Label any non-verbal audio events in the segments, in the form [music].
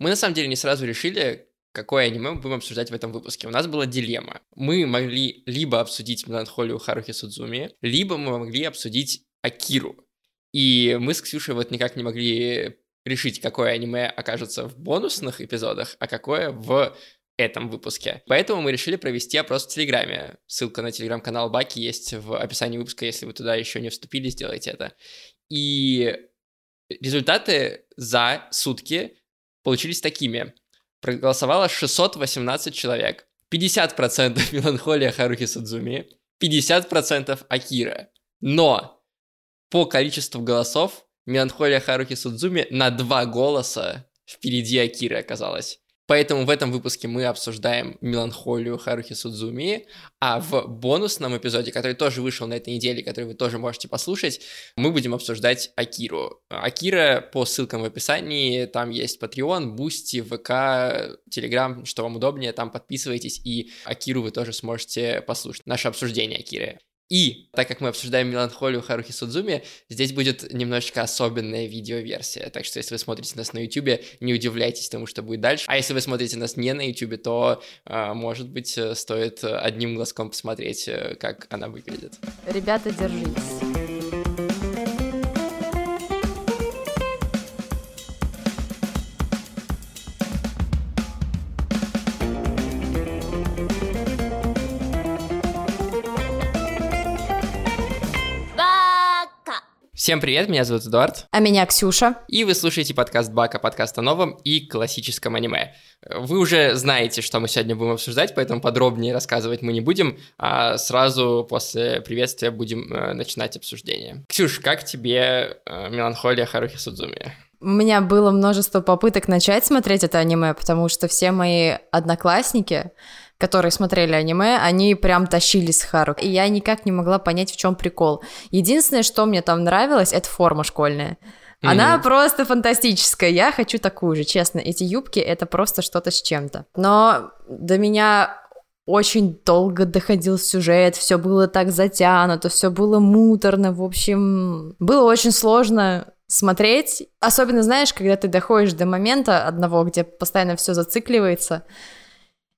Мы на самом деле не сразу решили, какое аниме мы будем обсуждать в этом выпуске. У нас была дилемма. Мы могли либо обсудить меланхолию Харухи Судзуми, либо мы могли обсудить Акиру. И мы с Ксюшей вот никак не могли решить, какое аниме окажется в бонусных эпизодах, а какое в этом выпуске. Поэтому мы решили провести опрос в Телеграме. Ссылка на телеграм-канал Баки есть в описании выпуска, если вы туда еще не вступили, сделайте это. И результаты за сутки получились такими. Проголосовало 618 человек. 50% [laughs] меланхолия Харухи Судзуми, 50% Акира. Но по количеству голосов меланхолия Харухи Судзуми на два голоса впереди Акиры оказалась. Поэтому в этом выпуске мы обсуждаем меланхолию Харухи Судзуми, а в бонусном эпизоде, который тоже вышел на этой неделе, который вы тоже можете послушать, мы будем обсуждать Акиру. Акира по ссылкам в описании, там есть Patreon, Boosty, ВК, Telegram, что вам удобнее, там подписывайтесь, и Акиру вы тоже сможете послушать, наше обсуждение Акиры. И, так как мы обсуждаем меланхолию Харухи Судзумии, здесь будет немножечко особенная видеоверсия. Так что, если вы смотрите нас на YouTube, не удивляйтесь тому, что будет дальше. А если вы смотрите нас не на YouTube, то, а, может быть, стоит одним глазком посмотреть, э, как она выглядит. Ребята, держитесь. Всем привет, меня зовут Эдуард. А меня Ксюша. И вы слушаете подкаст Бака, подкаст о новом и классическом аниме. Вы уже знаете, что мы сегодня будем обсуждать, поэтому подробнее рассказывать мы не будем, а сразу после приветствия будем э, начинать обсуждение. Ксюш, как тебе э, «Меланхолия Харухи Судзуми»? У меня было множество попыток начать смотреть это аниме, потому что все мои одноклассники которые смотрели аниме, они прям тащились с Хару. И я никак не могла понять, в чем прикол. Единственное, что мне там нравилось, это форма школьная. Она mm-hmm. просто фантастическая. Я хочу такую же, честно. Эти юбки это просто что-то с чем-то. Но до меня очень долго доходил сюжет, все было так затянуто, все было муторно, в общем, было очень сложно смотреть. Особенно, знаешь, когда ты доходишь до момента одного, где постоянно все зацикливается,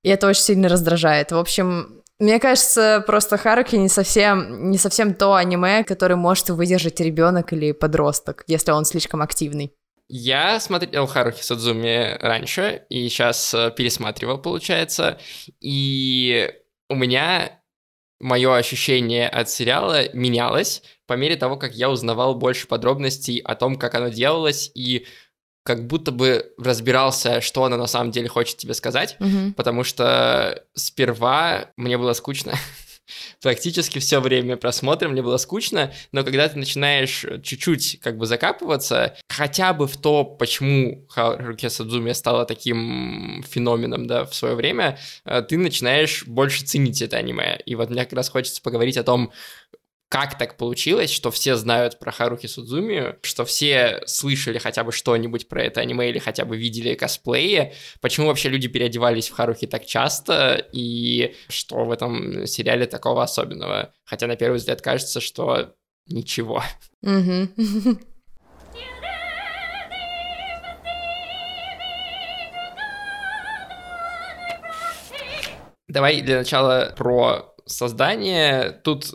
и это очень сильно раздражает. В общем, мне кажется, просто Харуки не совсем, не совсем то аниме, которое может выдержать ребенок или подросток, если он слишком активный. Я смотрел Харуки Судзуми раньше, и сейчас э, пересматривал, получается, и у меня мое ощущение от сериала менялось по мере того, как я узнавал больше подробностей о том, как оно делалось, и как будто бы разбирался, что она на самом деле хочет тебе сказать, угу. потому что сперва мне было скучно. [laughs] Практически все время просмотра мне было скучно, но когда ты начинаешь чуть-чуть как бы закапываться, хотя бы в то, почему Харуки Садзуми стала таким феноменом, да, в свое время, э, ты начинаешь больше ценить это аниме. И вот мне как раз хочется поговорить о том, как так получилось, что все знают про Харухи Судзуми, что все слышали хотя бы что-нибудь про это аниме или хотя бы видели косплеи, почему вообще люди переодевались в Харухи так часто, и что в этом сериале такого особенного. Хотя на первый взгляд кажется, что ничего. Давай для начала про создание. Тут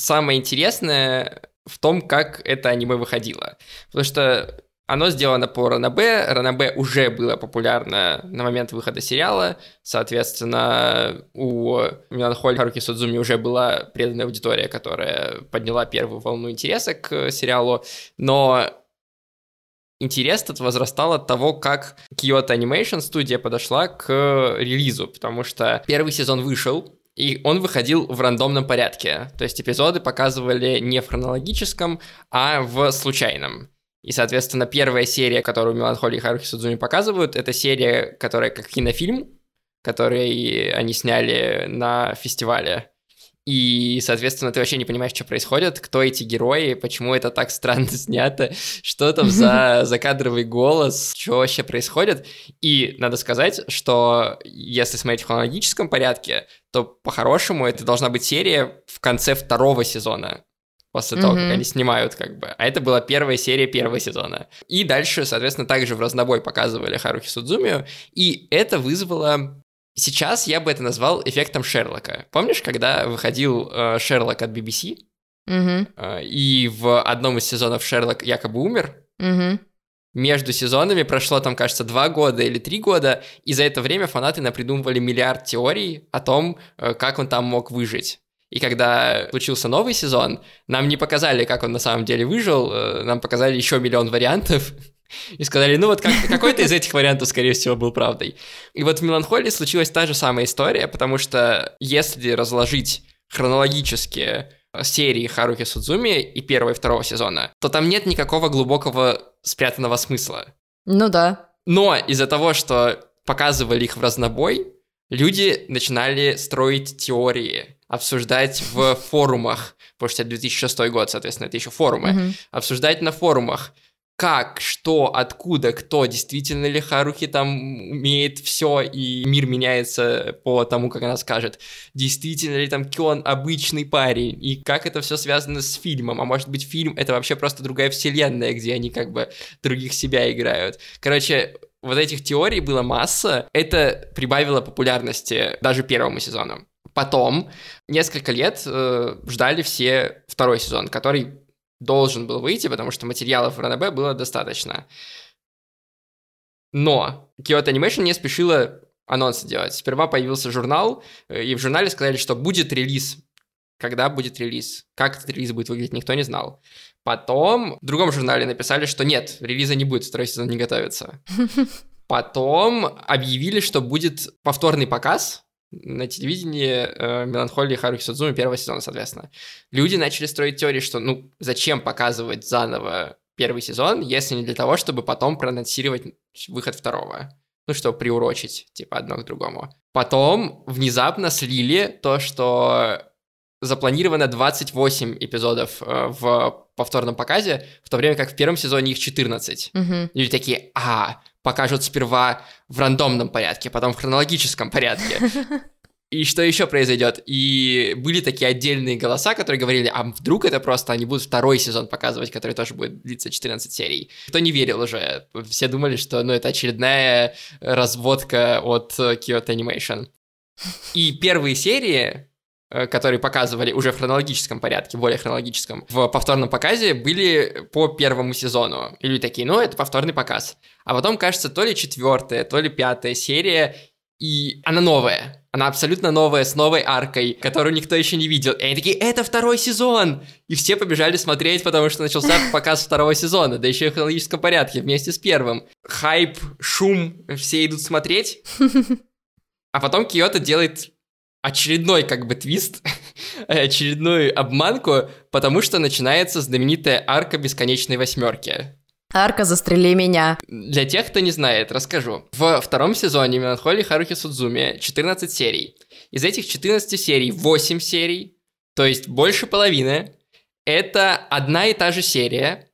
самое интересное в том, как это аниме выходило. Потому что оно сделано по Ранабе, Ранабе уже было популярно на момент выхода сериала, соответственно, у Меланхоль Харуки Судзуми уже была преданная аудитория, которая подняла первую волну интереса к сериалу, но интерес этот возрастал от того, как Kyoto Animation студия подошла к релизу, потому что первый сезон вышел, и он выходил в рандомном порядке. То есть эпизоды показывали не в хронологическом, а в случайном. И, соответственно, первая серия, которую Меланхолия и Харухи Судзуми показывают, это серия, которая как кинофильм, который они сняли на фестивале. И, соответственно, ты вообще не понимаешь, что происходит, кто эти герои, почему это так странно [laughs] снято, что там за закадровый голос, что вообще происходит. И надо сказать, что если смотреть в хронологическом порядке, то по-хорошему это должна быть серия в конце второго сезона. после того, как они снимают, как бы. А это была первая серия первого сезона. И дальше, соответственно, также в разнобой показывали Харухи Судзумию, и это вызвало... Сейчас я бы это назвал эффектом Шерлока. Помнишь, когда выходил э, Шерлок от BBC, Мгм. э, и в одном из сезонов Шерлок якобы умер, Мгм. между сезонами прошло там, кажется, два года или три года, и за это время фанаты напридумывали миллиард теорий о том, э, как он там мог выжить. И когда случился новый сезон, нам не показали, как он на самом деле выжил, э, нам показали еще миллион вариантов, и сказали, ну вот как, какой-то из этих вариантов, скорее всего, был правдой. И вот в «Меланхолии» случилась та же самая история, потому что если разложить хронологически э, серии Харухи Судзуми и первого и второго сезона, то там нет никакого глубокого спрятанного смысла. Ну да. Но из-за того, что показывали их в разнобой, люди начинали строить теории, обсуждать в форумах, потому что это 2006 год, соответственно, это еще форумы, обсуждать на форумах, как, что, откуда, кто, действительно ли Харухи там умеет все, и мир меняется по тому, как она скажет. Действительно ли там Кён обычный парень, и как это все связано с фильмом, а может быть фильм это вообще просто другая вселенная, где они как бы других себя играют. Короче, вот этих теорий было масса, это прибавило популярности даже первому сезону. Потом несколько лет э, ждали все второй сезон, который должен был выйти, потому что материалов в РНБ было достаточно. Но Kyoto Animation не спешила анонсы делать. Сперва появился журнал, э, и в журнале сказали, что будет релиз. Когда будет релиз? Как этот релиз будет выглядеть, никто не знал. Потом в другом журнале написали, что нет, релиза не будет, второй сезон не готовится. [laughs] Потом объявили, что будет повторный показ на телевидении э, «Меланхолии Харухи Судзуми» первого сезона, соответственно. Люди начали строить теории, что, ну, зачем показывать заново первый сезон, если не для того, чтобы потом проанонсировать выход второго. Ну, чтобы приурочить, типа, одно к другому. Потом внезапно слили то, что запланировано 28 эпизодов э, в повторном показе, в то время как в первом сезоне их 14. Мгм. Люди такие, а, покажут сперва в рандомном порядке, потом в хронологическом порядке. [laughs] И что еще произойдет? И были такие отдельные голоса, которые говорили, а вдруг это просто они будут второй сезон показывать, который тоже будет длиться 14 серий. Кто не верил уже. Все думали, что ну, это очередная разводка от э, Kyoto Animation. И первые серии, которые показывали уже в хронологическом порядке, более хронологическом, в повторном показе были по первому сезону. И люди такие, ну, это повторный показ. А потом, кажется, то ли четвертая, то ли пятая серия, и она новая. Она абсолютно новая, с новой аркой, которую никто еще не видел. И они такие, это второй сезон! И все побежали смотреть, потому что начался [laughs] показ второго сезона, да еще и в хронологическом порядке, вместе с первым. Хайп, шум, все идут смотреть. [laughs] А потом Киото делает очередной как бы твист, [laughs] очередную обманку, потому что начинается знаменитая арка бесконечной восьмерки. Арка «Застрели меня». Для тех, кто не знает, расскажу. В втором сезоне Меланхолии Харухи Судзуми 14 серий. Из этих 14 серий 8 серий, то есть больше половины, это одна и та же серия,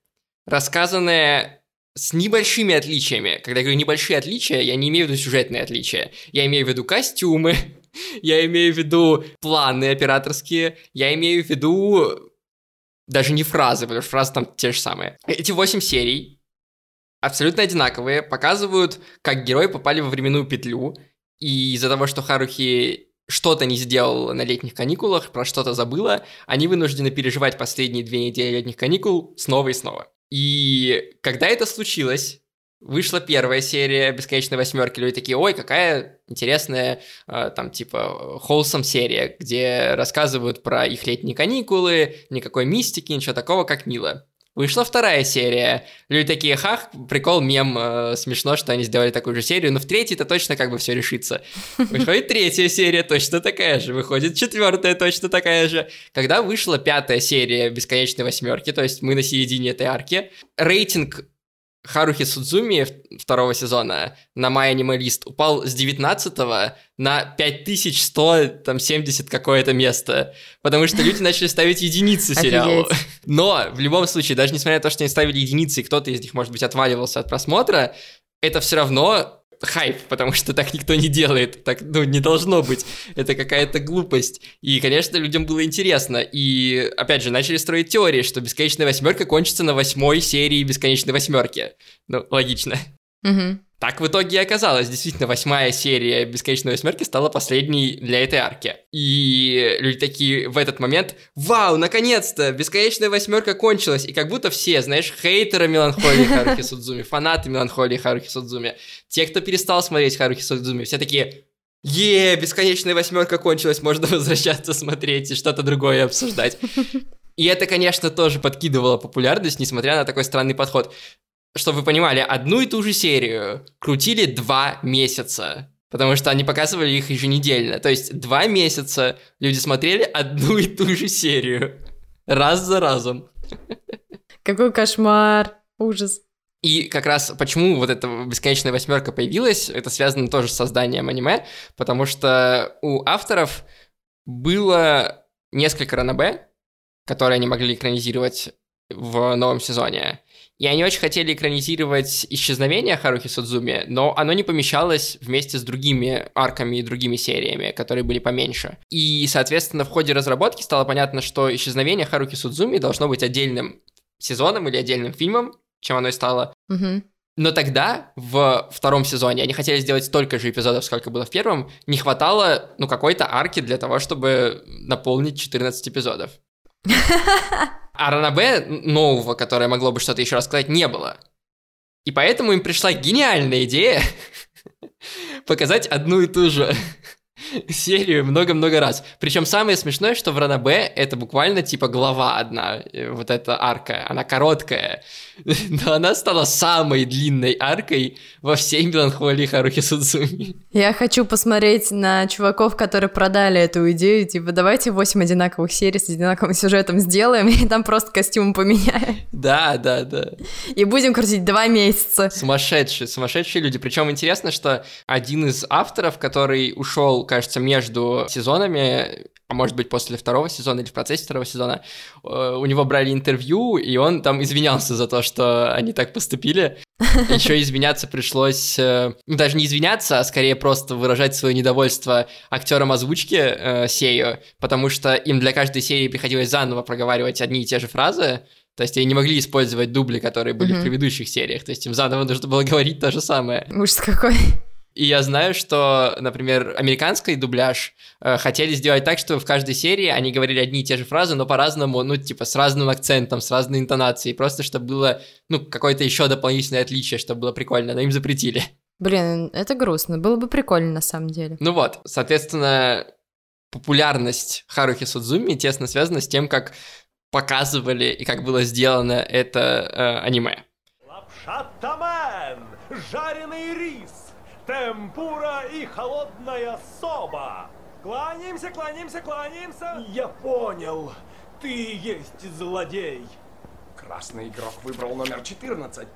рассказанная с небольшими отличиями. Когда я говорю небольшие отличия, я не имею в виду сюжетные отличия. Я имею в виду костюмы, [laughs] я имею в виду планы операторские, я имею в виду даже не фразы, потому что фразы там те же самые. Эти восемь серий абсолютно одинаковые, показывают, как герои попали во временную петлю, и из-за того, что Харухи что-то не сделал на летних каникулах, про что-то забыла, они вынуждены переживать последние две недели летних каникул снова и снова. И когда это случилось, вышла первая серия «Бесконечной восьмерки», люди такие, ой, какая интересная, э, там, типа, холсом серия, где рассказывают про их летние каникулы, никакой мистики, ничего такого, как мило. Вышла вторая серия. Люди такие, хах, прикол, мем, э, смешно, что они сделали такую же серию, но в третьей-то точно как бы все решится. Выходит третья серия, точно такая же. Выходит четвертая, точно такая же. Когда вышла пятая серия Бесконечной восьмерки, то есть мы на середине этой арки, рейтинг Харухи Судзуми второго сезона на My Animalist упал с 19 на 5170 какое-то место, потому что люди начали ставить единицы сериалу. [laughs] Но в любом случае, даже несмотря на то, что они ставили единицы, и кто-то из них, может быть, отваливался от просмотра, это все равно хайп, потому что так никто не делает, так, ну, не должно быть, это какая-то глупость. И, конечно, людям было интересно, и, опять же, начали строить теории, что «Бесконечная восьмерка» кончится на восьмой серии «Бесконечной восьмерки». Ну, логично. Угу. Так в итоге и оказалось. Действительно, восьмая серия «Бесконечной восьмерки» стала последней для этой арки. И люди такие в этот момент «Вау, наконец-то! Бесконечная восьмерка кончилась!» И как будто все, знаешь, хейтеры Меланхолии Харухи Судзуми, фанаты Меланхолии Харухи Судзуми, те, кто перестал смотреть Харухи Судзуми, все такие Е, бесконечная восьмерка кончилась, можно [laughs] возвращаться смотреть и что-то другое обсуждать. [laughs] И это, конечно, тоже подкидывало популярность, несмотря на такой странный подход чтобы вы понимали, одну и ту же серию крутили два месяца. Потому что они показывали их еженедельно. То есть два месяца люди смотрели одну и ту же серию. Раз за разом. Какой кошмар. Ужас. И как раз почему вот эта бесконечная восьмерка появилась, это связано тоже с созданием аниме, потому что у авторов было несколько ранобе, которые они могли экранизировать в новом сезоне. И они очень хотели экранизировать исчезновение Харухи Судзуми, но оно не помещалось вместе с другими арками и другими сериями, которые были поменьше. И, соответственно, в ходе разработки стало понятно, что исчезновение Харухи Судзуми должно быть отдельным сезоном или отдельным фильмом, чем оно и стало. Угу. Но тогда, в втором сезоне, они хотели сделать столько же эпизодов, сколько было в первом, не хватало, ну, какой-то арки для того, чтобы наполнить 14 эпизодов. [laughs] А Ранабе нового, которое могло бы что-то еще рассказать, не было. И поэтому им пришла гениальная идея [laughs] показать одну и ту же [laughs] серию много-много раз. Причем самое смешное, что в Ранабе это буквально типа глава одна, э, вот эта арка, она короткая, [laughs] но она стала самой длинной аркой во всей меланхолии Харухи Судзуми. Я хочу посмотреть на чуваков, которые продали эту идею, типа давайте 8 одинаковых серий с одинаковым сюжетом сделаем, [laughs] и там просто костюм поменяем. Да, да, да. И будем крутить два месяца. Сумасшедшие, сумасшедшие люди. Причем интересно, что один из авторов, который ушел, кажется, между сезонами, а может быть после второго сезона или в процессе второго сезона, э, у него брали интервью, и он там извинялся за то, что они так поступили. [laughs] Еще извиняться пришлось, э, ну, даже не извиняться, а скорее просто выражать свое недовольство актерам озвучки э, Сею, потому что им для каждой серии приходилось заново проговаривать одни и те же фразы, то есть они не могли использовать дубли, которые были mm-hmm. в предыдущих сериях. То есть им заново нужно было говорить то же самое. Ужас какой. И я знаю, что, например, американский дубляж э, хотели сделать так, что в каждой серии они говорили одни и те же фразы, но по-разному, ну, типа, с разным акцентом, с разной интонацией, просто чтобы было, ну, какое-то еще дополнительное отличие, чтобы было прикольно, но им запретили. Блин, это грустно, было бы прикольно на самом деле. Ну вот, соответственно, популярность Харухи Судзуми тесно связана с тем, как показывали и как было сделано это э, аниме. Лапша тамен, жареный рис, темпура и холодная соба. Кланяемся, кланяемся, кланяемся. Я понял. Ты есть злодей. Красный игрок выбрал номер 14.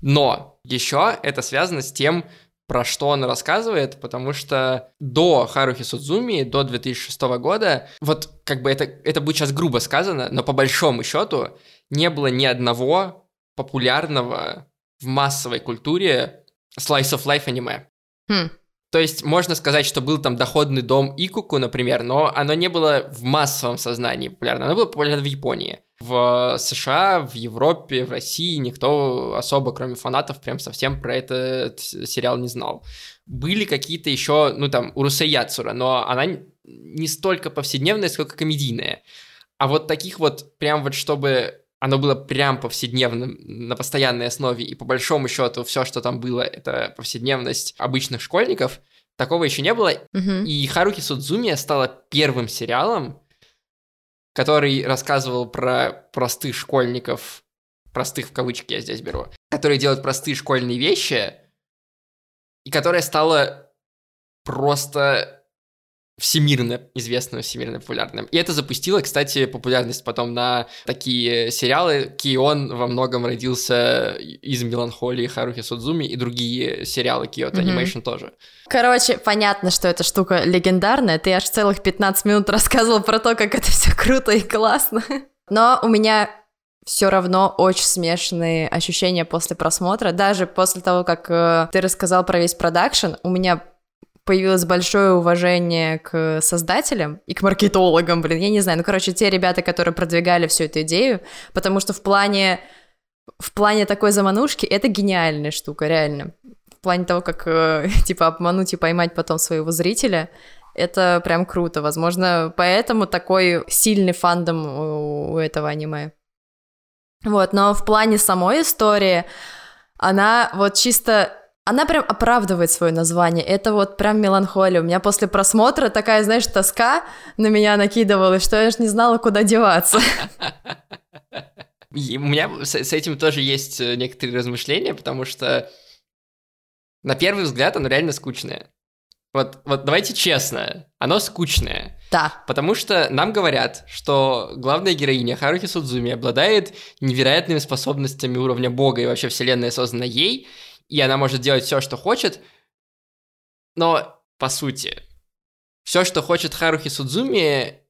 Но еще это связано с тем, про что он рассказывает, потому что до Харухи Судзуми, до 2006 года, вот как бы это, это будет сейчас грубо сказано, но по большому счету не было ни одного популярного в массовой культуре slice of life аниме. Хм. То есть можно сказать, что был там доходный дом Икуку, например, но оно не было в массовом сознании популярно. Оно было популярно в Японии. В США, в Европе, в России никто особо, кроме фанатов, прям совсем про этот сериал не знал. Были какие-то еще, ну там, Урусей Яцура, но она не столько повседневная, сколько комедийная. А вот таких вот, прям вот чтобы оно было прям повседневным, на постоянной основе, и по большому счету все, что там было, это повседневность обычных школьников, такого еще не было. Угу. И Харуки Судзуми стала первым сериалом, который рассказывал про простых школьников, простых в кавычки я здесь беру, которые делают простые школьные вещи, и которая стала просто всемирно известным, всемирно популярным. И это запустило, кстати, популярность потом на такие сериалы. Кион во многом родился из «Меланхолии» Харухи Судзуми и другие сериалы Киото Анимейшн mm-hmm. тоже. Короче, понятно, что эта штука легендарная. Ты аж целых 15 минут [laughs] рассказывал про то, как это все круто и классно. Но у меня все равно очень смешанные ощущения после просмотра. Даже после того, как э, ты рассказал про весь продакшн, у меня появилось большое уважение к создателям и к маркетологам, блин, я не знаю, ну, короче, те ребята, которые продвигали всю эту идею, потому что в плане, в плане такой заманушки это гениальная штука, реально. В плане того, как, э, [laughs] типа, обмануть и поймать потом своего зрителя, это прям круто. Возможно, поэтому такой сильный фандом у, этого аниме. Вот, но в плане самой истории она вот чисто она прям оправдывает свое название. Это вот прям меланхолия. У меня после просмотра такая, знаешь, тоска на меня накидывалась, что я же не знала, куда деваться. У меня с, с этим тоже есть э, некоторые размышления, потому что на первый взгляд оно реально скучное. Вот, вот давайте честно, оно скучное. Да. Потому что нам говорят, что главная героиня Харухи Судзуми обладает невероятными способностями уровня бога, и вообще вселенная создана ей, и она может делать все, что хочет. Но, по сути, все, что хочет Харухи Судзуми,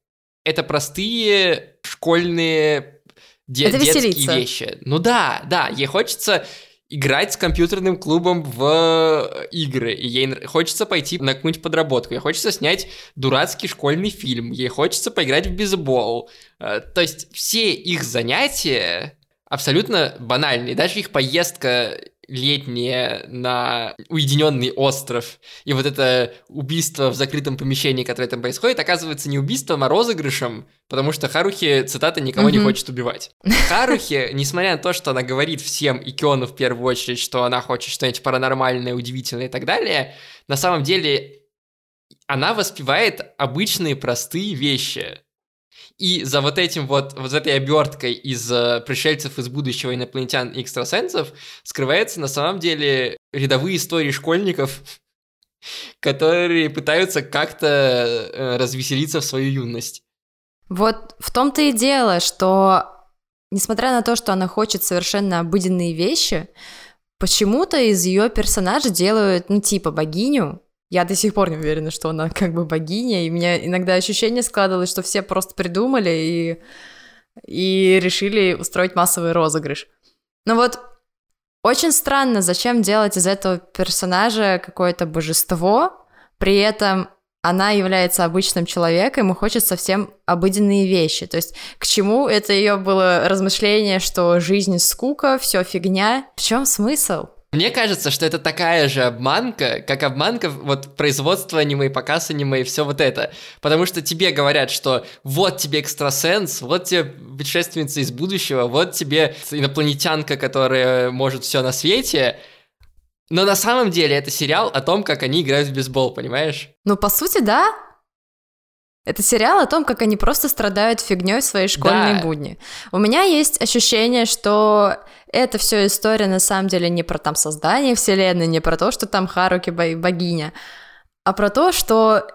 это простые школьные де- это детские веселиться. вещи. Ну да, да, ей хочется играть с компьютерным клубом в игры, и ей хочется пойти на какую-нибудь подработку, ей хочется снять дурацкий школьный фильм, ей хочется поиграть в бейсбол. Э, то есть все их занятия абсолютно банальные. Даже их поездка летнее на уединенный остров, и вот это убийство в закрытом помещении, которое там происходит, оказывается не убийством, а розыгрышем, потому что Харухи, цитата, никого mm-hmm. не хочет убивать. Харухи, [laughs] несмотря на то, что она говорит всем, и Киону в первую очередь, что она хочет что-нибудь паранормальное, удивительное и так далее, на самом деле она воспевает обычные простые вещи. И за вот этим вот, вот этой оберткой из uh, пришельцев из будущего инопланетян и экстрасенсов скрывается на самом деле рядовые истории школьников, [laughs] которые пытаются как-то uh, развеселиться в свою юность. Вот в том-то и дело, что несмотря на то, что она хочет совершенно обыденные вещи, почему-то из ее персонажа делают, ну, типа богиню, я до сих пор не уверена, что она как бы богиня, и у меня иногда ощущение складывалось, что все просто придумали и, и решили устроить массовый розыгрыш. Но вот очень странно, зачем делать из этого персонажа какое-то божество, при этом она является обычным человеком и хочет совсем обыденные вещи. То есть к чему это ее было размышление, что жизнь скука, все фигня? В чем смысл? Мне кажется, что это такая же обманка, как обманка вот производство аниме, показ аниме и все вот это. Потому что тебе говорят, что вот тебе экстрасенс, вот тебе путешественница из будущего, вот тебе инопланетянка, которая может все на свете. Но на самом деле это сериал о том, как они играют в бейсбол, понимаешь? Ну, по сути, да. Это сериал о том, как они просто страдают фигней в своей школьной да. будни. У меня есть ощущение, что это все история на самом деле не про там создание вселенной, не про то, что там Харуки богиня, а про то, что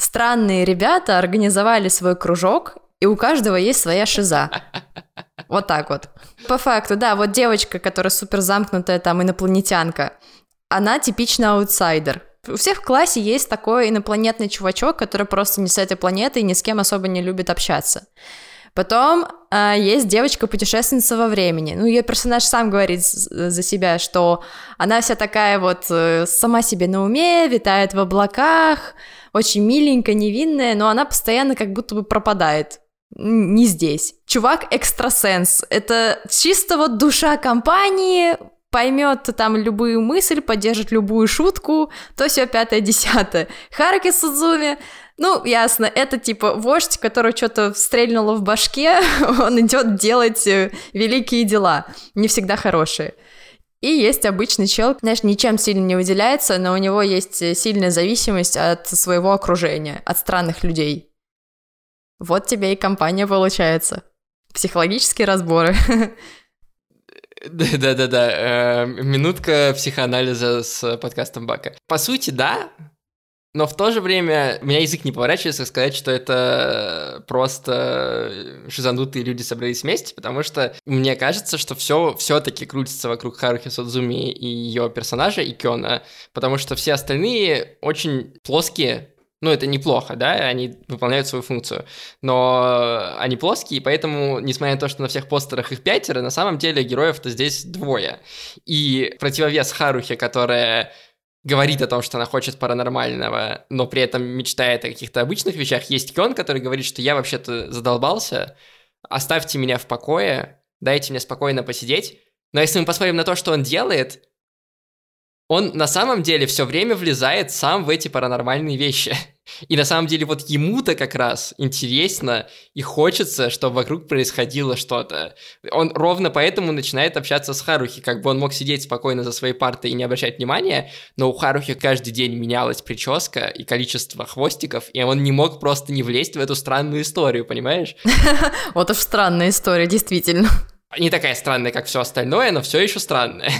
странные ребята организовали свой кружок, и у каждого есть своя шиза. [laughs] Вот так вот. По факту, да, вот девочка, которая супер замкнутая, там, инопланетянка, она типичный аутсайдер. У всех в классе есть такой инопланетный чувачок, который просто не с этой планеты и ни с кем особо не любит общаться. Потом э, есть девочка-путешественница во времени. Ну, ее персонаж сам говорит за себя, что она вся такая вот э, сама себе на уме, витает в облаках, очень миленькая, невинная, но она постоянно как будто бы пропадает. Не здесь. Чувак экстрасенс. Это чисто вот душа компании, поймет там любую мысль, поддержит любую шутку, то все пятое, десятое. Харуки Судзуми, ну, ясно, это типа вождь, который что-то стрельнуло в башке, [laughs] он идет делать э, великие дела, не всегда хорошие. И есть обычный чел, знаешь, ничем сильно не выделяется, но у него есть э, сильная зависимость от своего окружения, от странных людей. Вот тебе и компания получается. Психологические разборы. [laughs] Да-да-да, э, минутка психоанализа с подкастом Бака. По сути, да, но в то же время у меня язык не поворачивается сказать, что это просто шизанутые люди собрались вместе, потому что мне кажется, что все все-таки крутится вокруг Харухи Судзуми и ее персонажа, и Кёна, потому что все остальные очень плоские, ну, это неплохо, да, они выполняют свою функцию, но они плоские, поэтому, несмотря на то, что на всех постерах их пятеро, на самом деле героев-то здесь двое. И противовес Харухе, которая говорит о том, что она хочет паранормального, но при этом мечтает о каких-то обычных вещах, есть Кён, который говорит, что я вообще-то задолбался, оставьте меня в покое, дайте мне спокойно посидеть. Но если мы посмотрим на то, что он делает, он на самом деле все время влезает сам в эти паранормальные вещи. И на самом деле вот ему-то как раз интересно и хочется, чтобы вокруг происходило что-то. Он ровно поэтому начинает общаться с Харухи, как бы он мог сидеть спокойно за своей партой и не обращать внимания, но у Харухи каждый день менялась прическа и количество хвостиков, и он не мог просто не влезть в эту странную историю, понимаешь? [laughs] Вот уж странная история, действительно. Не такая странная, как все остальное, но все еще странная.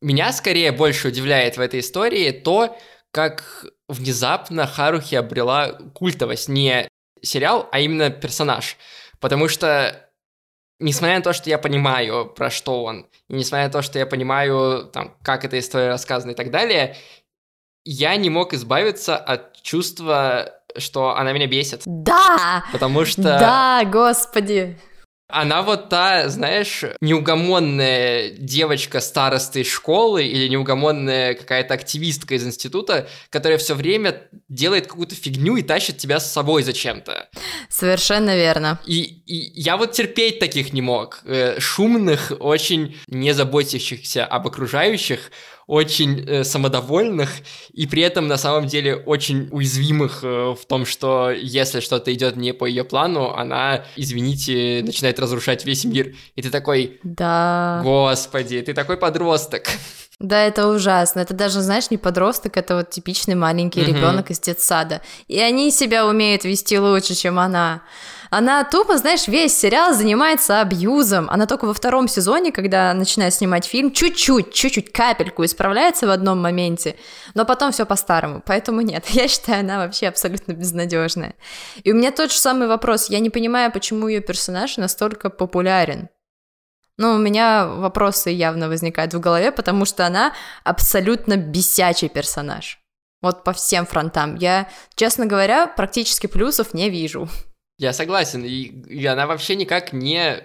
Меня скорее больше удивляет в этой истории то, как внезапно Харухи обрела культовость. Не сериал, а именно персонаж. Потому что, несмотря на то, что я понимаю, про что он, и несмотря на то, что я понимаю, там, как эта история рассказана и так далее, я не мог избавиться от чувства, что она меня бесит. Да! Потому что... Да, господи! Она вот та, знаешь, неугомонная девочка старосты школы или неугомонная какая-то активистка из института, которая все время делает какую-то фигню и тащит тебя с собой зачем-то. Совершенно верно. И, и я вот терпеть таких не мог. Э, шумных, очень не заботящихся об окружающих, очень э, самодовольных и при этом на самом деле очень уязвимых э, в том, что если что-то идет не по ее плану, она, извините, начинает разрушать весь мир. И ты такой, да. Господи, ты такой подросток. [laughs] Да, это ужасно. Это даже, знаешь, не подросток, это вот типичный маленький mm-hmm. ребенок из детсада. И они себя умеют вести лучше, чем она. Она тупо, знаешь, весь сериал занимается абьюзом. Она только во втором сезоне, когда начинает снимать фильм, чуть-чуть, чуть-чуть, капельку исправляется в одном моменте, но потом все по-старому. Поэтому нет, [laughs] я считаю, она вообще абсолютно безнадежная. И у меня тот же самый вопрос. Я не понимаю, почему ее персонаж настолько популярен. Ну, у меня вопросы явно возникают в голове, потому что она абсолютно бесячий персонаж. Вот по всем фронтам. Я, честно говоря, практически плюсов не вижу. [laughs] Я согласен, и, и она вообще никак не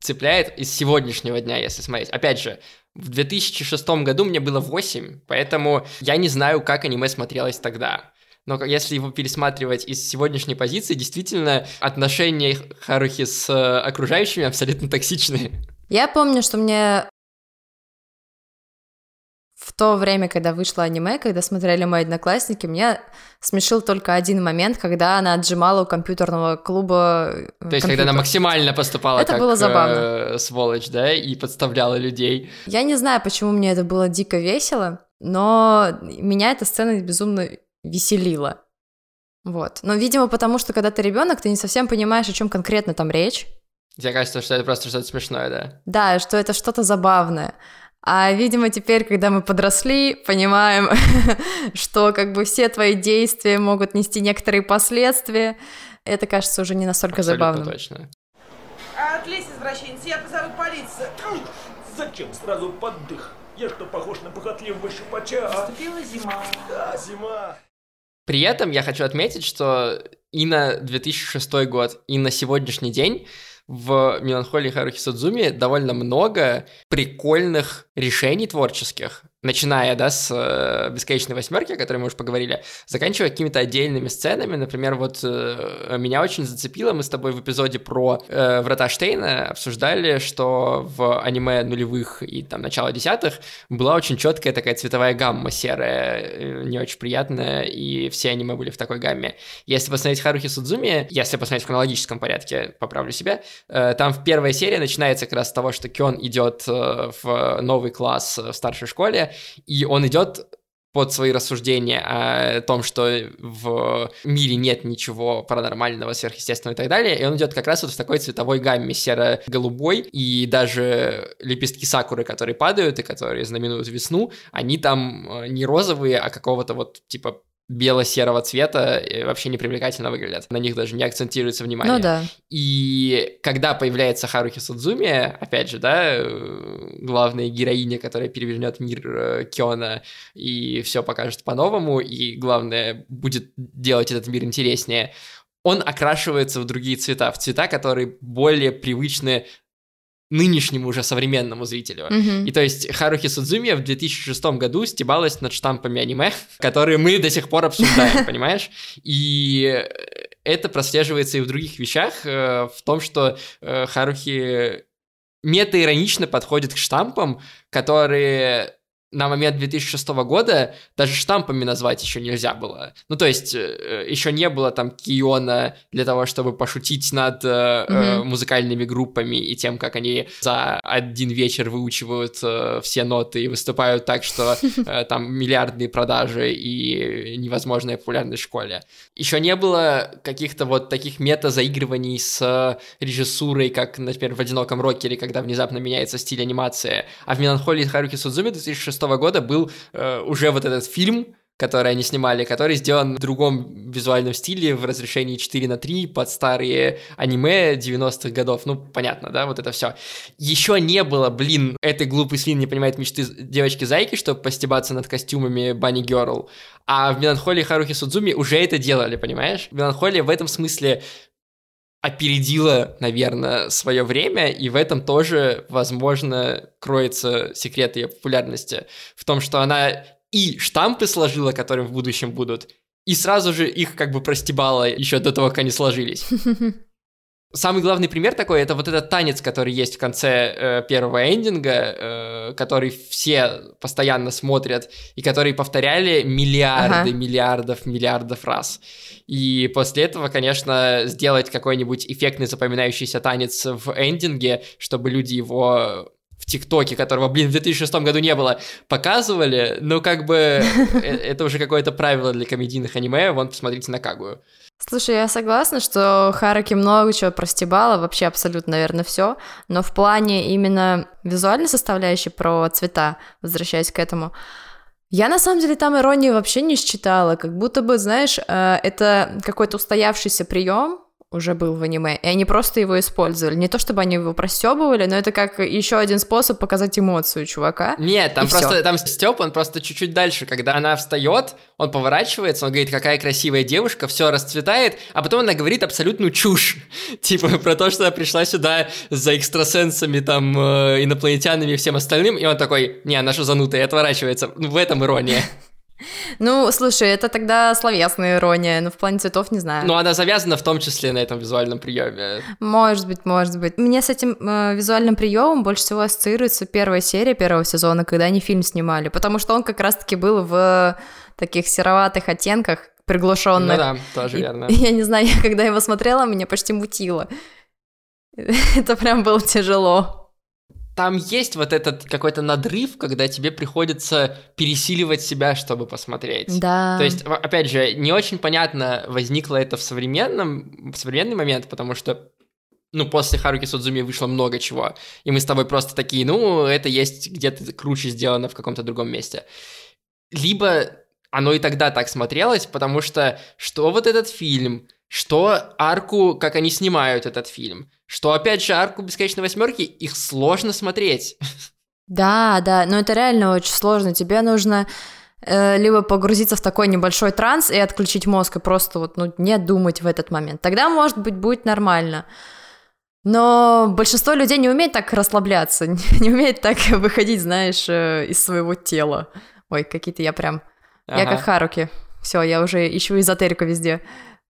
цепляет из сегодняшнего дня, если смотреть. Опять же, в 2006 году мне было 8, поэтому я не знаю, как аниме смотрелось тогда. Но если его пересматривать из сегодняшней позиции, действительно, отношения Харухи с окружающими абсолютно токсичные. Я помню, что мне то время, когда вышло аниме, когда смотрели мои одноклассники, меня смешил только один момент, когда она отжимала у компьютерного клуба э, То есть, компьютер. когда она максимально поступала это как было забавно. Э, сволочь, да, и подставляла людей. Я не знаю, почему мне это было дико весело, но меня эта сцена безумно веселила. Вот. Но, видимо, потому что когда ты ребенок, ты не совсем понимаешь, о чем конкретно там речь. Тебе кажется, что это просто что-то смешное, да? Да, что это что-то забавное. А, видимо, теперь, когда мы подросли, понимаем, [laughs] что как бы все твои действия могут нести некоторые последствия. Это кажется уже не настолько Абсолютно забавным. точно. Отлезь, извращенец, я позову полицию. Зачем сразу под дых? Я что, похож на похотливого щупача? а? Наступила зима. Да, зима. При этом я хочу отметить, что и на 2006 год, и на сегодняшний день в «Меланхолии Харухи Судзуми» довольно много прикольных решений творческих, начиная, да, с э, «Бесконечной восьмерки», о которой мы уже поговорили, заканчивая какими-то отдельными сценами. Например, вот э, меня очень зацепило, мы с тобой в эпизоде про э, «Врата Штейна» обсуждали, что в аниме нулевых и там начала десятых была очень четкая такая цветовая гамма серая, э, не очень приятная, и все аниме были в такой гамме. Если посмотреть Харухи Судзуми, если посмотреть в хронологическом порядке, поправлю себя, э, там в первой серии начинается как раз с того, что Кён идет э, в новый класс в старшей школе, и он идет под свои рассуждения о том, что в мире нет ничего паранормального, сверхъестественного и так далее, и он идет как раз вот в такой цветовой гамме серо-голубой, и даже лепестки сакуры, которые падают и которые знаменуют весну, они там э, не розовые, а какого-то вот типа бело-серого цвета и вообще непривлекательно выглядят. На них даже не акцентируется внимание. Ну да. И когда появляется Харухи Судзуми, опять же, да, э, главная героиня, которая перевернет мир э, Киона и все покажет по-новому, и главное, будет делать этот мир интереснее, он окрашивается в другие цвета, в цвета, которые более привычны нынешнему уже современному зрителю. Мгм. И то есть Харухи Судзуми в 2006 году стебалась над штампами аниме, [laughs] которые мы до сих пор обсуждаем, [laughs] понимаешь? И это прослеживается и в других вещах, э, в том, что э, Харухи мета-иронично подходит к штампам, которые на момент 2006 года даже штампами назвать еще нельзя было. Ну, то есть, э, еще не было там Киона для того, чтобы пошутить над э, э, Мгм. музыкальными группами и тем, как они за один вечер выучивают э, все ноты и выступают так, что [laughs] э, там миллиардные продажи и невозможная популярность в школе. Еще не было каких-то вот таких мета-заигрываний с режиссурой, как, например, в «Одиноком рокере», когда внезапно меняется стиль анимации. А в «Меланхолии Харуки Судзуми» 2006 года был э, уже вот этот фильм, который они снимали, который сделан в другом визуальном стиле, в разрешении 4 на 3 под старые аниме 90-х годов. Ну, понятно, да, вот это все. Еще не было, блин, этой глупый свин не понимает мечты девочки-зайки, чтобы постебаться над костюмами Банни Герл. А в Меланхолии Харухи Судзуми уже это делали, понимаешь? Меланхолия в этом смысле опередила, наверное, свое время, и в этом тоже, возможно, кроется секрет ее популярности. В том, что она и штампы сложила, которые в будущем будут, и сразу же их как бы простебала еще до того, как они сложились. [laughs] Самый главный пример такой это вот этот танец, который есть в конце э, первого эндинга, э, который все постоянно смотрят и который повторяли миллиарды, Ага. миллиардов, миллиардов раз. И после этого, конечно, сделать какой-нибудь эффектный запоминающийся танец в эндинге, чтобы люди его в ТикТоке, которого, блин, в 2006 году не было, показывали, ну, как бы, [laughs] э, это уже какое-то правило для комедийных аниме, вон, посмотрите на Кагую. Слушай, я согласна, что Хараки много чего простебала, вообще абсолютно, наверное, все, но в плане именно визуальной составляющей про цвета, возвращаясь к этому, я на самом деле там иронии вообще не считала, как будто бы, знаешь, э, это какой-то устоявшийся прием уже был в аниме, и они просто его использовали. Не то чтобы они его простебывали, но это как еще один способ показать эмоцию чувака. Нет, там просто, там Степ, он просто чуть-чуть дальше, когда она встает, он поворачивается, он говорит, какая красивая девушка, все расцветает, а потом она говорит абсолютную чушь, [laughs] типа про то, что она пришла сюда за экстрасенсами, там, э, инопланетянами и всем остальным, и он такой, не, она что занутая, и отворачивается. В этом ирония. [laughs] Ну, слушай, это тогда словесная ирония, но в плане цветов не знаю. Но она завязана в том числе на этом визуальном приеме. Может быть, может быть. Мне с этим э, визуальным приемом больше всего ассоциируется первая серия первого сезона, когда они фильм снимали, потому что он как раз-таки был в таких сероватых оттенках, Ну приглушенных. да, тоже И- верно. [laughs] Я не знаю, я когда его смотрела, меня почти мутило. [laughs] Это прям было тяжело. Там есть вот этот какой-то надрыв, когда тебе приходится пересиливать себя, чтобы посмотреть. Да. То есть, опять же, не очень понятно, возникло это в современном, в современный момент, потому что ну, после Харуки Судзуми вышло много чего, и мы с тобой просто такие, ну, это есть где-то круче сделано в каком-то другом месте. Либо оно и тогда так смотрелось, потому что что вот этот фильм, что арку, как они снимают этот фильм, что, опять же, арку Бесконечной Восьмерки, их сложно смотреть. Да, да, но это реально очень сложно. Тебе нужно э, либо погрузиться в такой небольшой транс и отключить мозг и просто вот ну, не думать в этот момент. Тогда, может быть, будет нормально. Но большинство людей не умеет так расслабляться, [laughs] не умеет так выходить, знаешь, э, из своего тела. Ой, какие-то я прям... Я Ага. как Харуки. Все, я уже ищу эзотерику везде.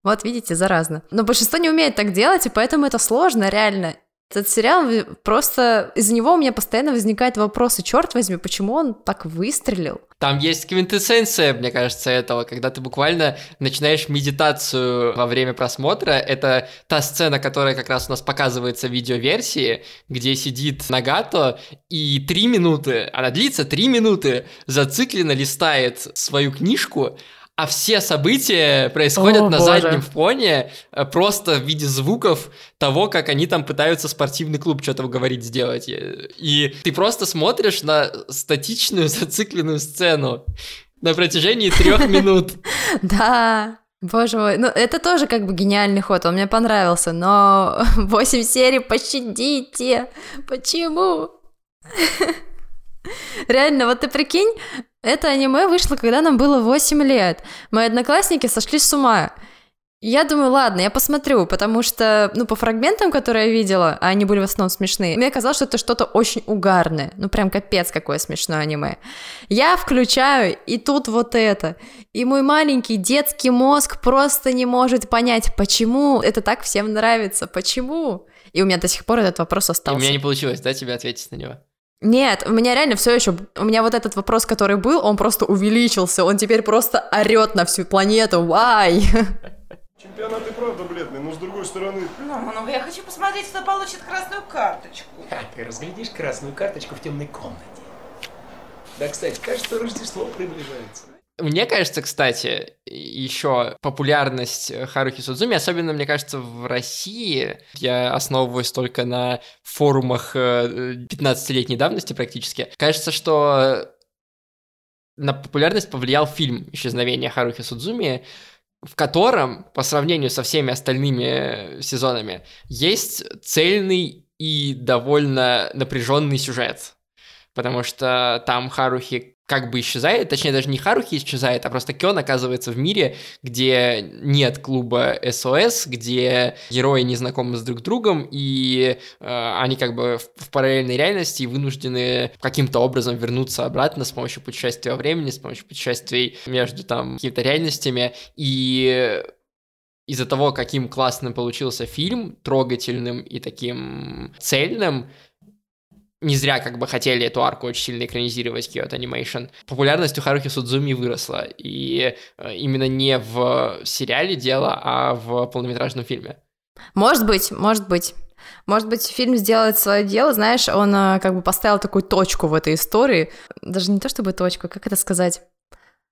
Вот, видите, заразно. Но большинство не умеет так делать, и поэтому это сложно, реально. Этот сериал просто из-за него у меня постоянно возникают вопросы. Черт возьми, почему он так выстрелил? Там есть квинтэссенция, мне кажется, этого, когда ты буквально начинаешь медитацию во время просмотра. Это та сцена, которая как раз у нас показывается в видеоверсии, где сидит Нагато и три минуты, она длится три минуты, зацикленно листает свою книжку, а все события происходят О, на боже. заднем фоне, э, просто в виде звуков того, как они там пытаются спортивный клуб что-то говорить сделать. И и ты просто смотришь на статичную, [laughs] зацикленную сцену. На протяжении трех [laughs] минут. Да, боже мой. Ну, это тоже как бы гениальный ход, он мне понравился, но [laughs] 8 серий, пощадите! Почему? Реально, вот ты прикинь, это аниме вышло, когда нам было 8 лет. Мои одноклассники сошли с ума. Я думаю, ладно, я посмотрю, потому что, ну, по фрагментам, которые я видела, а они были в основном смешные, мне казалось, что это что-то очень угарное, ну, прям капец какое смешное аниме. Я включаю, и тут вот это. И мой маленький детский мозг просто не может понять, почему это так всем нравится, почему. И у меня до сих пор этот вопрос И у остался. меня не получилось, да, тебе ответить на него? Нет, у меня реально все еще. У меня вот этот вопрос, который был, он просто увеличился. Он теперь просто орет на всю планету. Вай! [laughs] Чемпионат и правда бледный, но с другой стороны... Ну, ну, я хочу посмотреть, кто получит красную карточку. А ты разглядишь красную карточку в темной комнате. Да, кстати, кажется, Рождество приближается. Мне кажется, кстати, еще популярность Харухи Судзуми, особенно, мне кажется, в России, я основываюсь только на форумах э, 15-летней давности практически, кажется, что на популярность повлиял фильм «Исчезновение Харухи Судзуми», в котором, по сравнению со всеми остальными сезонами, есть цельный и довольно напряженный сюжет. Потому что там Харухи как бы исчезает, точнее даже не Харухи исчезает, а просто Кён оказывается в мире, где нет клуба СОС, где герои не знакомы с друг другом, и э, они как бы в, в параллельной реальности вынуждены каким-то образом вернуться обратно с помощью путешествия во времени, с помощью путешествий между там какими-то реальностями, и из-за того, каким классным получился фильм, трогательным и таким цельным, не зря как бы хотели эту арку очень сильно экранизировать Kyoto Animation. Популярность у Харухи Судзуми выросла, и э, именно не в сериале дело, а в полнометражном фильме. Может быть, может быть. Может быть, фильм сделает свое дело, знаешь, он а, как бы поставил такую точку в этой истории. Даже не то чтобы точку, как это сказать?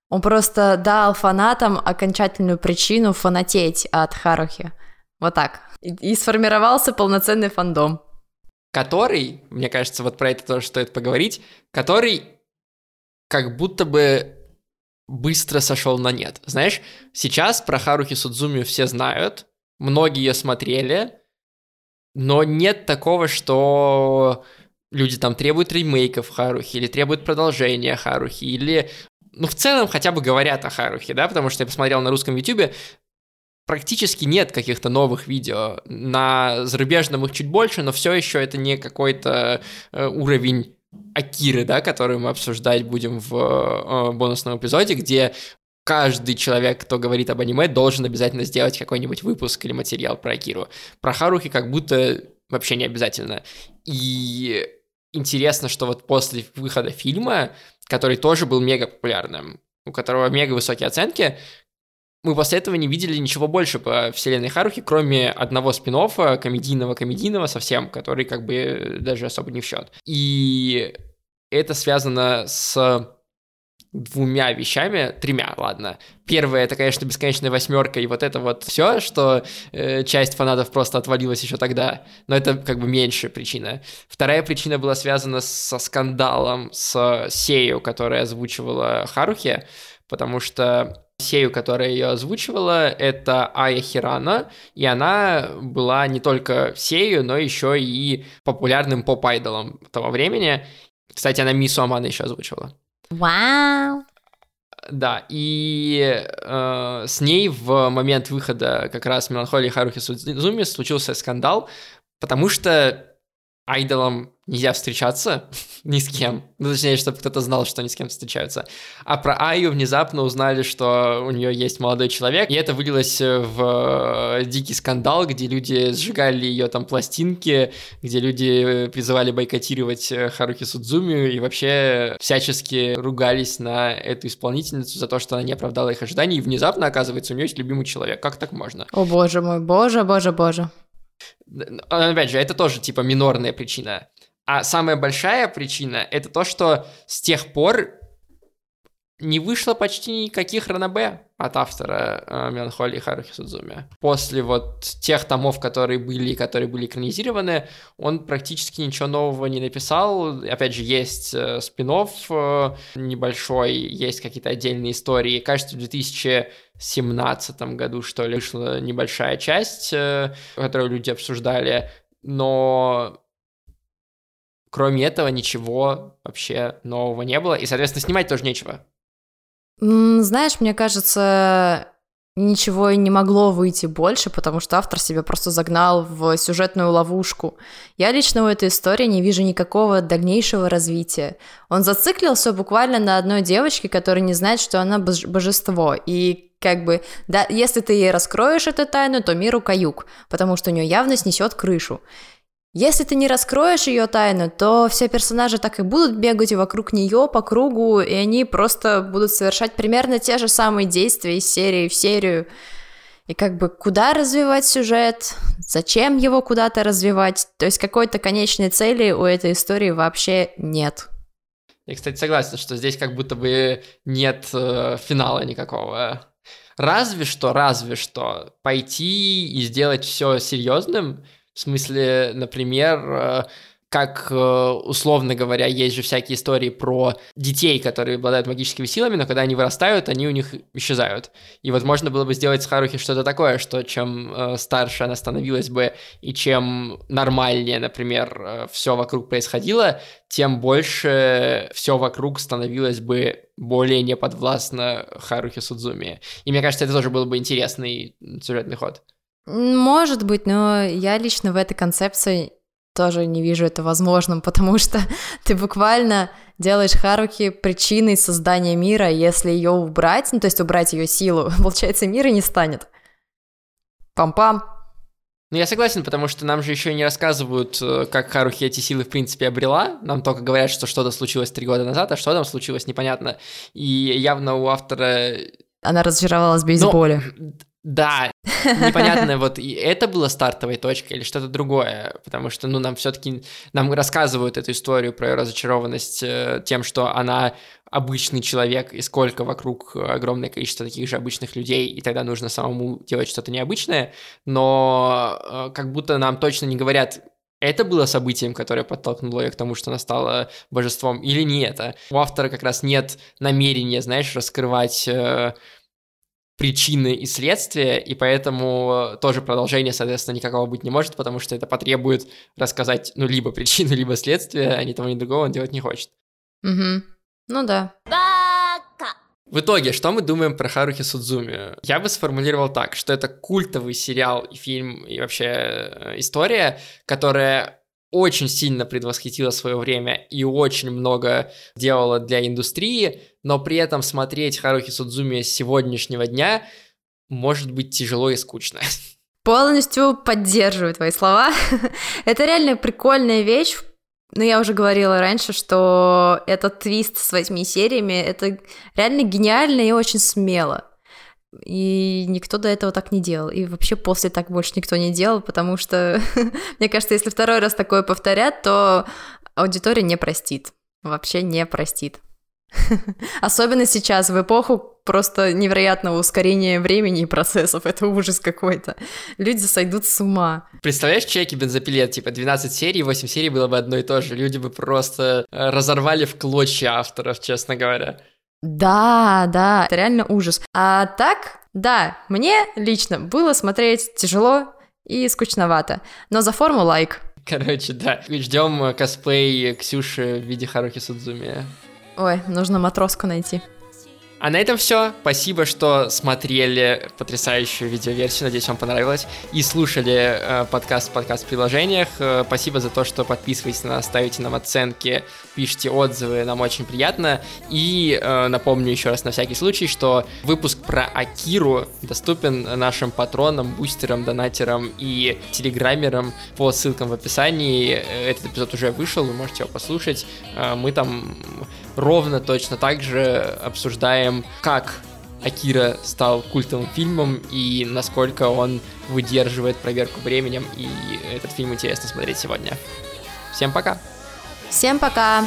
Он просто дал фанатам окончательную причину фанатеть от Харухи. Вот так. И сформировался полноценный фандом. Который, мне кажется, вот про это тоже стоит поговорить, который как будто бы быстро сошел на нет. Знаешь, сейчас про Харухи Судзуми все знают, многие ее смотрели, но нет такого, что люди там требуют ремейков Харухи, или требуют продолжения Харухи, или, ну, в целом хотя бы говорят о Харухе, да, потому что я посмотрел на русском ютубе, практически нет каких-то новых видео. На зарубежном их чуть больше, но все еще это не какой-то э, уровень Акиры, да, который мы обсуждать будем в э, бонусном эпизоде, где каждый человек, кто говорит об аниме, должен обязательно сделать какой-нибудь выпуск или материал про Акиру. Про Харухи как будто вообще не обязательно. И интересно, что вот после выхода фильма, который тоже был мега популярным, у которого мега высокие оценки, мы после этого не видели ничего больше по вселенной Харухи, кроме одного спин комедийного-комедийного совсем, который как бы даже особо не в счет. И это связано с двумя вещами, тремя, ладно. Первое, это, конечно, бесконечная восьмерка, и вот это вот все, что э, часть фанатов просто отвалилась еще тогда, но это как бы меньшая причина. Вторая причина была связана со скандалом с Сею, которая озвучивала Харухи, потому что Сею, которая ее озвучивала, это Ая Хирана, и она была не только Сею, но еще и популярным поп-айдолом того времени. Кстати, она Мису Амана еще озвучивала. Вау! Да, и э, с ней в момент выхода как раз Меланхолии Харухи Судзуми случился скандал, потому что айдолам нельзя встречаться [laughs] ни с кем. Ну, точнее, чтобы кто-то знал, что они с кем встречаются. А про Аю внезапно узнали, что у нее есть молодой человек, и это вылилось в э, дикий скандал, где люди сжигали ее там пластинки, где люди призывали бойкотировать э, Харуки Судзуми и вообще всячески ругались на эту исполнительницу за то, что она не оправдала их ожиданий, и внезапно, оказывается, у нее есть любимый человек. Как так можно? О боже мой, боже, боже, боже. Опять же, это тоже типа минорная причина. А самая большая причина это то, что с тех пор не вышло почти никаких ранобе от автора э, Меланхолии Харухи Судзуми. После вот тех томов, которые были которые были экранизированы, он практически ничего нового не написал. Опять же, есть э, спин э, небольшой, есть какие-то отдельные истории. Кажется, в 2017 году, что ли, вышла небольшая часть, э, которую люди обсуждали, но кроме этого ничего вообще нового не было, и, соответственно, снимать тоже нечего. Знаешь, мне кажется, ничего и не могло выйти больше, потому что автор себя просто загнал в сюжетную ловушку. Я лично у этой истории не вижу никакого дальнейшего развития. Он зациклился буквально на одной девочке, которая не знает, что она божество. И как бы, да, если ты ей раскроешь эту тайну, то миру каюк, потому что у нее явно снесет крышу. Если ты не раскроешь ее тайну, то все персонажи так и будут бегать вокруг нее по кругу, и они просто будут совершать примерно те же самые действия из серии в серию. И как бы куда развивать сюжет, зачем его куда-то развивать, то есть какой-то конечной цели у этой истории вообще нет. Я, кстати, согласен, что здесь как будто бы нет э, финала никакого. Разве что, разве что пойти и сделать все серьезным, в смысле, например, э, как, э, условно говоря, есть же всякие истории про детей, которые обладают магическими силами, но когда они вырастают, они у них исчезают. И вот можно было бы сделать с Харухи что-то такое, что чем э, старше она становилась бы, и чем нормальнее, например, все вокруг происходило, тем больше все вокруг становилось бы более неподвластно Харухи Судзуми. И мне кажется, это тоже был бы интересный сюжетный ход. Может быть, но я лично в этой концепции тоже не вижу это возможным, [laughs] потому что [laughs] ты буквально делаешь Харуки причиной создания мира, если ее убрать, ну то есть убрать ее силу, [laughs] получается, мира не станет. Пам-пам. Ну, я согласен, потому что нам же еще не рассказывают, э, как Харухи эти силы, в принципе, обрела. Нам только говорят, что что-то случилось три года назад, а что там случилось, непонятно. И явно у автора... Она разочаровалась в бейсболе. Но да, [laughs] непонятно, вот и это было стартовой точкой или что-то другое, потому что, ну, нам все-таки, нам рассказывают эту историю про ее разочарованность э, тем, что она обычный человек, и сколько вокруг огромное количество таких же обычных людей, и тогда нужно самому делать что-то необычное, но э, как будто нам точно не говорят, это было событием, которое подтолкнуло ее к тому, что она стала божеством, или не это. У автора как раз нет намерения, знаешь, раскрывать э, причины и следствия, и поэтому тоже продолжение, соответственно, никакого быть не может, потому что это потребует рассказать, ну, либо причину, [laughs] либо следствие, а ни того, ни другого он делать не хочет. Угу. Ну да. В итоге, что мы думаем про Харухи Судзуми? Я бы сформулировал так, что это культовый сериал и фильм, и вообще э, история, которая очень сильно предвосхитила свое время и очень много делала для индустрии, но при этом смотреть Харухи Судзуми с сегодняшнего дня может быть тяжело и скучно. Полностью поддерживаю твои слова. [laughs] это реально прикольная вещь, но я уже говорила раньше, что этот твист с восьми сериями, это реально гениально и очень смело. И никто до этого так не делал. И вообще после так больше никто не делал, потому что, [laughs] мне кажется, если второй раз такое повторят, то аудитория не простит. Вообще не простит. [laughs] Особенно сейчас, в эпоху просто невероятного ускорения времени и процессов. Это ужас какой-то. Люди сойдут с ума. Представляешь, чеки бензопилет, типа 12 серий, 8 серий было бы одно и то же. Люди бы просто э, разорвали в клочья авторов, честно говоря. Да, да, это реально ужас. А так, да, мне лично было смотреть тяжело и скучновато, но за форму лайк. Короче, да. Ждем э, косплей Ксюши в виде Харуки Судзуми. Ой, нужно матроску найти. А на этом все. Спасибо, что смотрели потрясающую видеоверсию. Надеюсь, вам понравилось. И слушали э, подкаст в подкаст-приложениях. Э, спасибо за то, что подписываетесь на нас, ставите нам оценки, пишите отзывы. Нам очень приятно. И э, напомню еще раз на всякий случай, что выпуск про Акиру доступен нашим патронам, бустерам, донатерам и телеграммерам по ссылкам в описании. Этот эпизод уже вышел, вы можете его послушать. Э, мы там ровно точно так же обсуждаем, как Акира стал культовым фильмом и насколько он выдерживает проверку временем, и этот фильм интересно смотреть сегодня. Всем пока! Всем пока!